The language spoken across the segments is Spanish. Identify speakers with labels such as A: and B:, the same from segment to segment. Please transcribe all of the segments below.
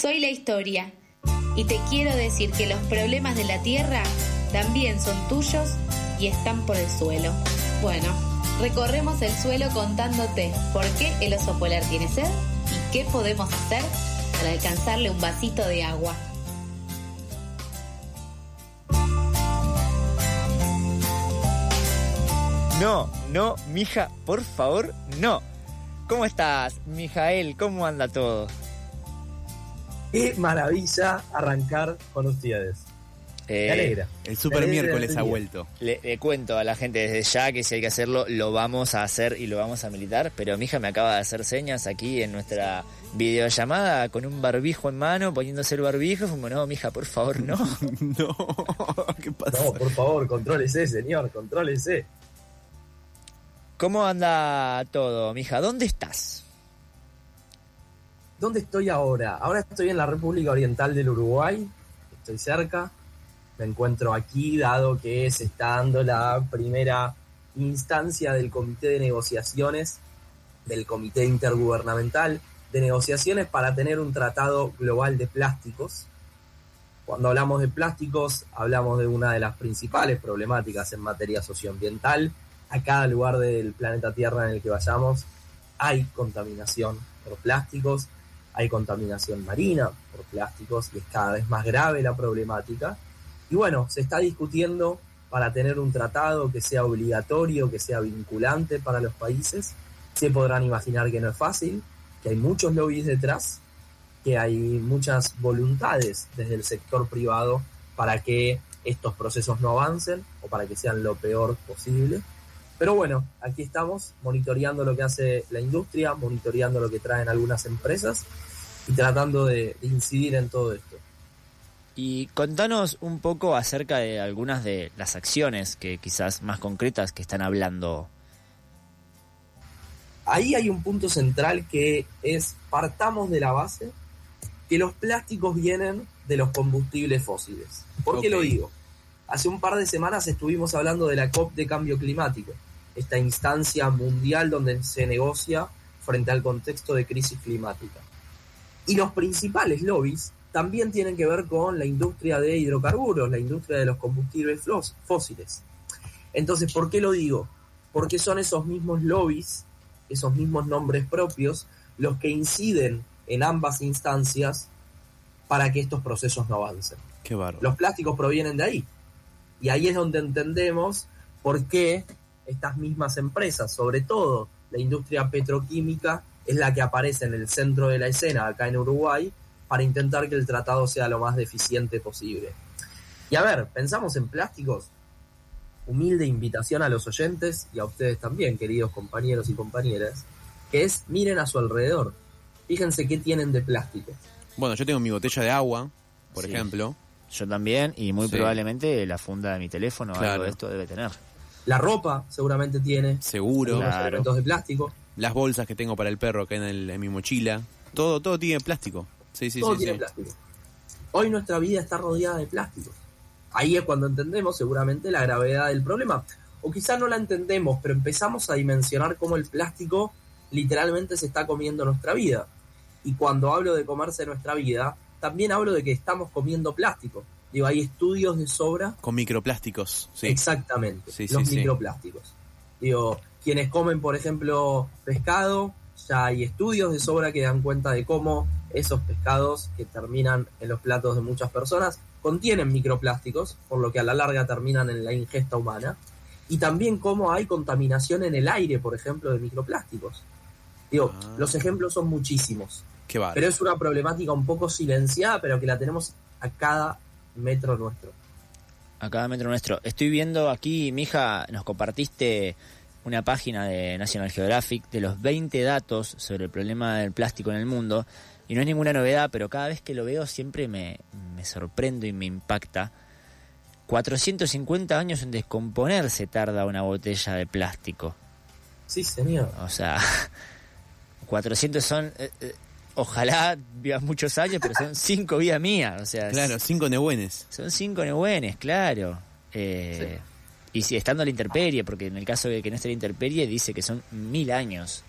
A: Soy la historia y te quiero decir que los problemas de la tierra también son tuyos y están por el suelo. Bueno, recorremos el suelo contándote por qué el oso polar tiene sed y qué podemos hacer para alcanzarle un vasito de agua.
B: No, no, mija, por favor, no. ¿Cómo estás, Mijael? ¿Cómo anda todo?
C: Qué maravilla arrancar con ustedes.
B: Eh,
C: Me alegra.
D: El super
C: alegra
D: miércoles ha vuelto.
B: Le, le cuento a la gente desde ya que si hay que hacerlo, lo vamos a hacer y lo vamos a militar. Pero mi hija me acaba de hacer señas aquí en nuestra videollamada con un barbijo en mano, poniéndose el barbijo. Como, no, mija, por favor, no.
D: no, ¿qué pasa?
C: No, por favor, contrólese, señor, contrólese.
B: ¿Cómo anda todo, mija? ¿Dónde estás?
C: ¿Dónde estoy ahora? Ahora estoy en la República Oriental del Uruguay. Estoy cerca. Me encuentro aquí, dado que se está dando la primera instancia del Comité de Negociaciones, del Comité Intergubernamental de Negociaciones para tener un tratado global de plásticos. Cuando hablamos de plásticos, hablamos de una de las principales problemáticas en materia socioambiental. A cada lugar del planeta Tierra en el que vayamos hay contaminación por plásticos, hay contaminación marina por plásticos y es cada vez más grave la problemática. Y bueno, se está discutiendo para tener un tratado que sea obligatorio, que sea vinculante para los países. Se podrán imaginar que no es fácil, que hay muchos lobbies detrás, que hay muchas voluntades desde el sector privado para que estos procesos no avancen o para que sean lo peor posible. Pero bueno, aquí estamos monitoreando lo que hace la industria, monitoreando lo que traen algunas empresas y tratando de, de incidir en todo esto.
B: Y contanos un poco acerca de algunas de las acciones que quizás más concretas que están hablando.
C: Ahí hay un punto central que es partamos de la base que los plásticos vienen de los combustibles fósiles. ¿Por qué lo digo? Hace un par de semanas estuvimos hablando de la COP de cambio climático, esta instancia mundial donde se negocia frente al contexto de crisis climática. Y los principales lobbies también tienen que ver con la industria de hidrocarburos, la industria de los combustibles fósiles. Entonces, ¿por qué lo digo? Porque son esos mismos lobbies, esos mismos nombres propios, los que inciden en ambas instancias para que estos procesos no avancen.
D: Qué.
C: Los plásticos provienen de ahí. Y ahí es donde entendemos por qué estas mismas empresas, sobre todo la industria petroquímica, es la que aparece en el centro de la escena acá en Uruguay para intentar que el tratado sea lo más deficiente posible. Y a ver, pensamos en plásticos. Humilde invitación a los oyentes y a ustedes también, queridos compañeros y compañeras, que es miren a su alrededor. Fíjense qué tienen de plástico.
D: Bueno, yo tengo mi botella de agua, por
B: Sí.
D: ejemplo.
B: Yo también, y muy
D: Sí.
B: probablemente la funda de mi teléfono o algo
D: Claro.
B: de esto debe tener.
C: La ropa seguramente tiene
D: Seguro.
B: Claro.
C: elementos de plástico.
D: Las bolsas que tengo para el perro acá en, el- en mi mochila. Todo, todo tiene plástico. Sí, sí,
C: todo
D: sí.
C: tiene
D: sí.
C: plástico. Hoy nuestra vida está rodeada de plásticos. Ahí es cuando entendemos seguramente la gravedad del problema. O quizá no la entendemos, pero empezamos a dimensionar cómo el plástico literalmente se está comiendo nuestra vida. Y cuando hablo de comerse nuestra vida, también hablo de que estamos comiendo plástico. Digo, hay estudios de sobra
D: Con microplásticos. Sí.
C: Exactamente,
D: Sí,
C: los
D: sí,
C: microplásticos. Digo, quienes comen, por ejemplo, pescado, ya hay estudios de sobra que dan cuenta de cómo esos pescados que terminan en los platos de muchas personas contienen microplásticos, por lo que a la larga terminan en la ingesta humana. Y también cómo hay contaminación en el aire, por ejemplo, de microplásticos. Digo,
D: Ah.
C: los ejemplos son muchísimos.
D: Qué.
C: Pero es una problemática un poco silenciada, pero que la tenemos a cada metro nuestro.
B: A cada metro nuestro. Estoy viendo aquí, mija, nos compartiste una página de National Geographic de los 20 datos sobre el problema del plástico en el mundo. Y no es ninguna novedad, pero cada vez que lo veo siempre me, me sorprendo y me impacta. 450 años en descomponerse tarda una botella de plástico.
C: Sí, señor.
B: O sea, 400 son... eh, eh, ojalá vivas muchos años, pero son 5 vidas mías. O sea,
D: Claro, cinco nebuenes.
B: son cinco nebuenes, claro. Eh, Y si estando a la intemperie, porque en el caso de que no esté la intemperie, dice que son mil años.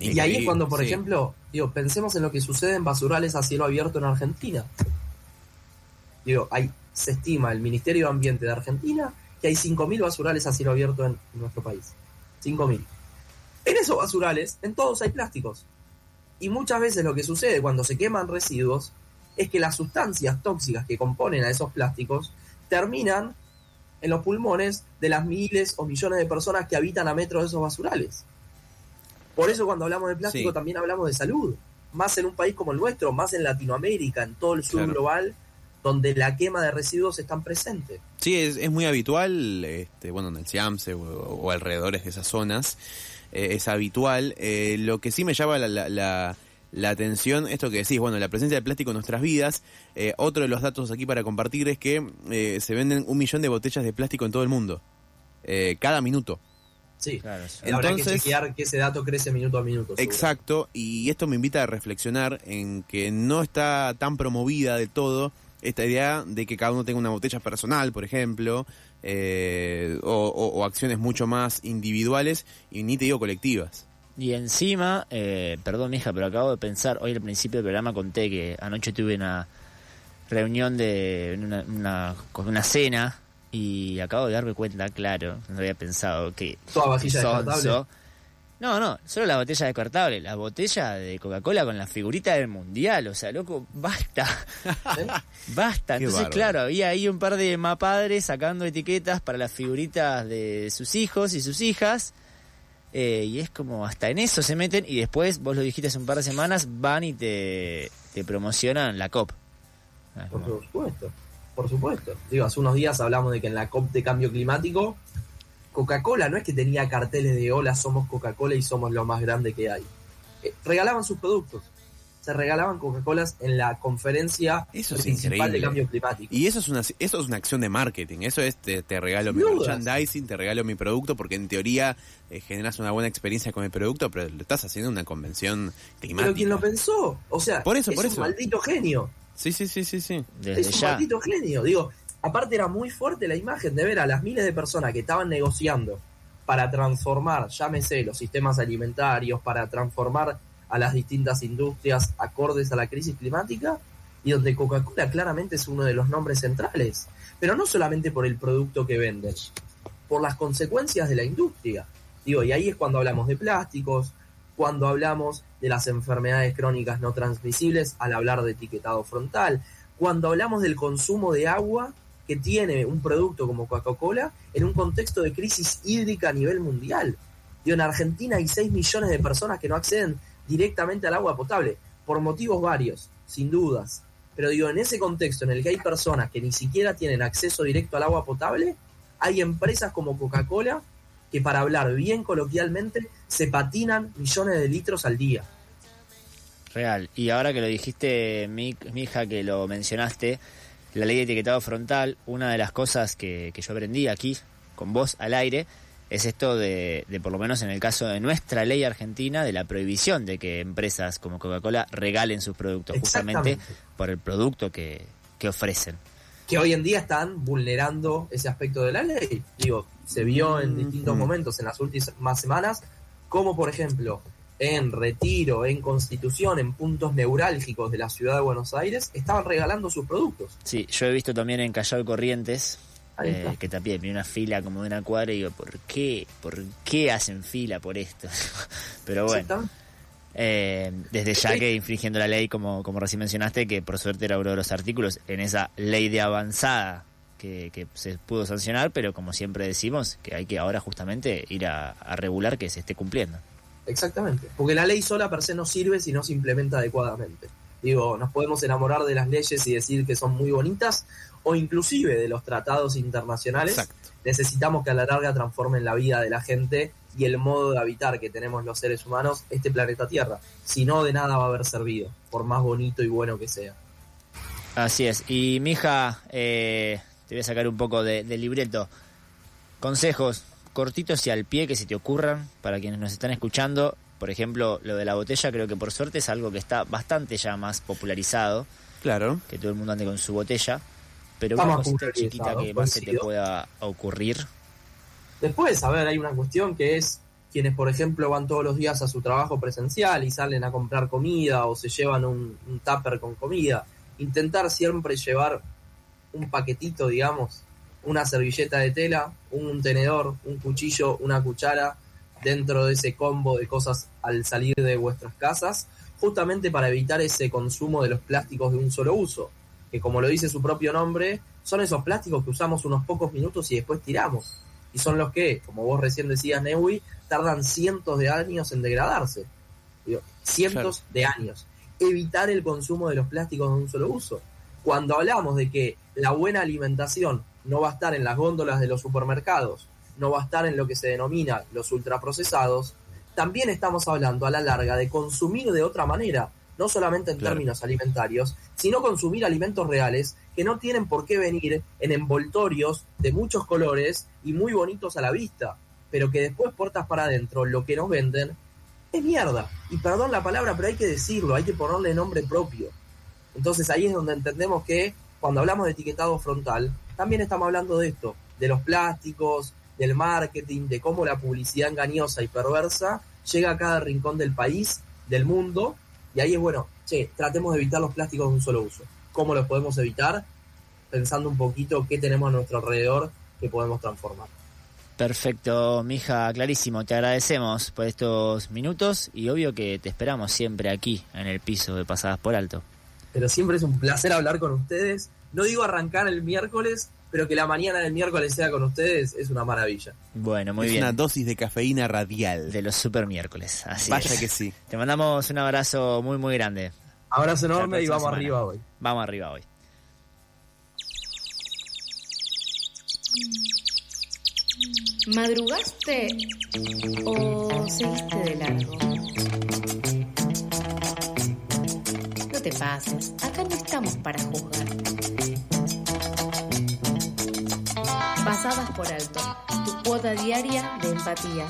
C: Y ahí es cuando, por
D: sí.
C: ejemplo, digo, pensemos en lo que sucede en basurales a cielo abierto en Argentina. Digo, hay, se estima el Ministerio de Ambiente de Argentina que hay 5.000 basurales a cielo abierto en, en nuestro país. 5.000. En esos basurales, en todos hay plásticos. Y muchas veces lo que sucede cuando se queman residuos es que las sustancias tóxicas que componen a esos plásticos terminan en los pulmones de las miles o millones de personas que habitan a metros de esos basurales. Por eso cuando hablamos de plástico
D: Sí.
C: también hablamos de salud. Más en un país como el nuestro, más en Latinoamérica, en todo el sur
D: Claro.
C: global, donde la quema de residuos están presentes.
D: Sí, es, es muy habitual, este, bueno, en el Siamse o, o alrededores de esas zonas, eh, es habitual. Eh, lo que sí me llama la, la, la- la atención, esto que decís, bueno, la presencia del plástico en nuestras vidas. Eh, otro de los datos aquí para compartir es que eh, se venden un millón de botellas de plástico en todo el mundo, eh, cada minuto.
C: Sí.
B: Claro, sí.
C: Habrá que
D: Entonces-
C: chequear que ese dato crece minuto a minuto. seguro.
D: Exacto, y esto me invita a reflexionar en que no está tan promovida de todo esta idea de que cada uno tenga una botella personal, por ejemplo, eh, o, o- o acciones mucho más individuales y ni te digo colectivas.
B: Y encima, eh, perdón, mija, pero acabo de pensar, hoy al principio del programa conté que anoche tuve una reunión de una, una, con una cena y acabo de darme cuenta, claro, no había pensado que
C: Toda vajilla
B: sonso. No, no, solo la botella descartable, la botella de Coca-Cola con la figurita del mundial, o sea, loco, basta,
C: ¿eh?
B: basta.
D: Qué
B: Entonces,
D: bárbaro.
B: claro, había ahí un par de mapadres sacando etiquetas para las figuritas de sus hijos y sus hijas. eh, y es como hasta en eso se meten y después, vos lo dijiste hace un par de semanas, van y te, te promocionan la COP. Ah,
C: Por supuesto, por supuesto. Digo, hace unos días hablamos de que en la COP de cambio climático, Coca-Cola no es que tenía carteles de hola, somos Coca-Cola y somos lo más grande que hay. Eh, regalaban sus productos. Se regalaban Coca-Colas en la conferencia
D: Eso es
C: principal de cambio climático.
D: Y eso es una eso es una acción de marketing, eso es te, te regalo mi
C: dudas.
D: merchandising, te regalo mi producto, porque en teoría eh, generas una buena experiencia con el producto, pero lo estás haciendo en una convención climática.
C: Pero quien lo pensó, o sea,
D: Por eso,
C: es
D: por
C: un
D: eso.
C: maldito genio.
D: Sí, sí, sí, sí, sí.
B: Desde
C: es un
B: ya.
C: maldito genio. Digo, aparte era muy fuerte la imagen de ver a las miles de personas que estaban negociando para transformar, llámese, los sistemas alimentarios, para transformar a las distintas industrias acordes a la crisis climática, y donde Coca-Cola claramente es uno de los nombres centrales. Pero no solamente por el producto que venden, por las consecuencias de la industria. Digo, y ahí es cuando hablamos de plásticos, cuando hablamos de las enfermedades crónicas no transmisibles al hablar de etiquetado frontal, cuando hablamos del consumo de agua que tiene un producto como Coca-Cola en un contexto de crisis hídrica a nivel mundial. Digo, en Argentina hay 6 millones de personas que no acceden directamente al agua potable, por motivos varios, sin dudas. Pero digo, en ese contexto en el que hay personas que ni siquiera tienen acceso directo al agua potable, hay empresas como Coca-Cola que para hablar bien coloquialmente se patinan millones de litros al día.
B: Real. Y ahora que lo dijiste, mi, mi hija, que lo mencionaste, la ley de etiquetado frontal, una de las cosas que, que yo aprendí aquí, con vos al aire, es esto de, de, por lo menos en el caso de nuestra ley argentina, de la prohibición de que empresas como Coca-Cola regalen sus productos, justamente por el producto que, que ofrecen.
C: que hoy en día están vulnerando ese aspecto de la ley. Digo, se vio en distintos
D: Ujú.
C: momentos en las últimas semanas, como por ejemplo en Retiro, en Constitución, en puntos neurálgicos de la ciudad de Buenos Aires, estaban regalando sus productos.
B: Sí, yo he visto también en Callao y Corrientes, eh, que también vi una fila como de una cuadra y digo, ¿por qué? ¿Por qué hacen fila por esto? Pero bueno. Eh, desde ya que infringiendo la ley, como, como recién mencionaste, que por suerte era uno de los artículos en esa ley de avanzada que, que se pudo sancionar, pero como siempre decimos, que hay que ahora justamente ir a, a regular que se esté cumpliendo.
C: Exactamente. Porque la ley sola per se no sirve si no se implementa adecuadamente. Digo, nos podemos enamorar de las leyes y decir que son muy bonitas, o inclusive de los tratados internacionales.
D: Exacto.
C: necesitamos que a la larga transformen la vida de la gente y el modo de habitar que tenemos los seres humanos este planeta Tierra. Si no, de nada va a haber servido, por más bonito y bueno que sea.
B: Así es. Y mija, eh, te voy a sacar un poco de, de libreto. Consejos cortitos y al pie que se te ocurran para quienes nos están escuchando. Por ejemplo, lo de la botella creo que por suerte es algo que está bastante ya más popularizado.
D: Claro.
B: que todo el mundo ande con su botella, pero
C: Está
B: una
C: más
B: cosita chiquita que más se te pueda ocurrir.
C: Después, a ver, hay una cuestión que es quienes, por ejemplo, van todos los días a su trabajo presencial y salen a comprar comida o se llevan un, un tupper con comida. Intentar siempre llevar un paquetito, digamos, una servilleta de tela, un tenedor, un cuchillo, una cuchara dentro de ese combo de cosas al salir de vuestras casas, justamente para evitar ese consumo de los plásticos de un solo uso, que como lo dice su propio nombre, son esos plásticos que usamos unos pocos minutos y después tiramos. Y son los que, como vos recién decías, Newi, tardan cientos de años en degradarse. Digo, cientos de años. Evitar el consumo de los plásticos de un solo uso. Cuando hablamos de que la buena alimentación no va a estar en las góndolas de los supermercados, no va a estar en lo que se denomina los ultraprocesados, también estamos hablando a la larga de consumir de otra manera, no solamente en
D: Claro.
C: términos alimentarios, sino consumir alimentos reales que no tienen por qué venir en envoltorios de muchos colores y muy bonitos a la vista, pero que después puertas para adentro lo que nos venden es mierda. Y perdón la palabra, pero hay que decirlo, hay que ponerle nombre propio. Entonces ahí es donde entendemos que cuando hablamos de etiquetado frontal, también estamos hablando de esto, de los plásticos, del marketing, de cómo la publicidad engañosa y perversa llega a cada rincón del país, del mundo, y ahí es bueno, che, tratemos de evitar los plásticos de un solo uso. ¿Cómo los podemos evitar? Pensando un poquito qué tenemos a nuestro alrededor que podemos transformar.
B: Perfecto, mija, clarísimo. Te agradecemos por estos minutos y obvio que te esperamos siempre aquí en el piso de Pasadas por Alto.
C: Pero siempre es un placer hablar con ustedes. No digo arrancar el miércoles, pero que la mañana del miércoles sea con ustedes es una maravilla.
B: Bueno, muy
D: es
B: bien.
D: una dosis de cafeína radial.
B: De los super miércoles. Así
D: Vaya
B: es.
D: que sí.
B: Te mandamos un abrazo muy, muy grande.
C: Abrazo enorme y vamos
B: semana.
C: arriba hoy.
B: Vamos arriba hoy.
A: ¿Madrugaste o seguiste de largo? Acá no estamos para juzgar. Pasadas por alto, tu cuota diaria de empatía.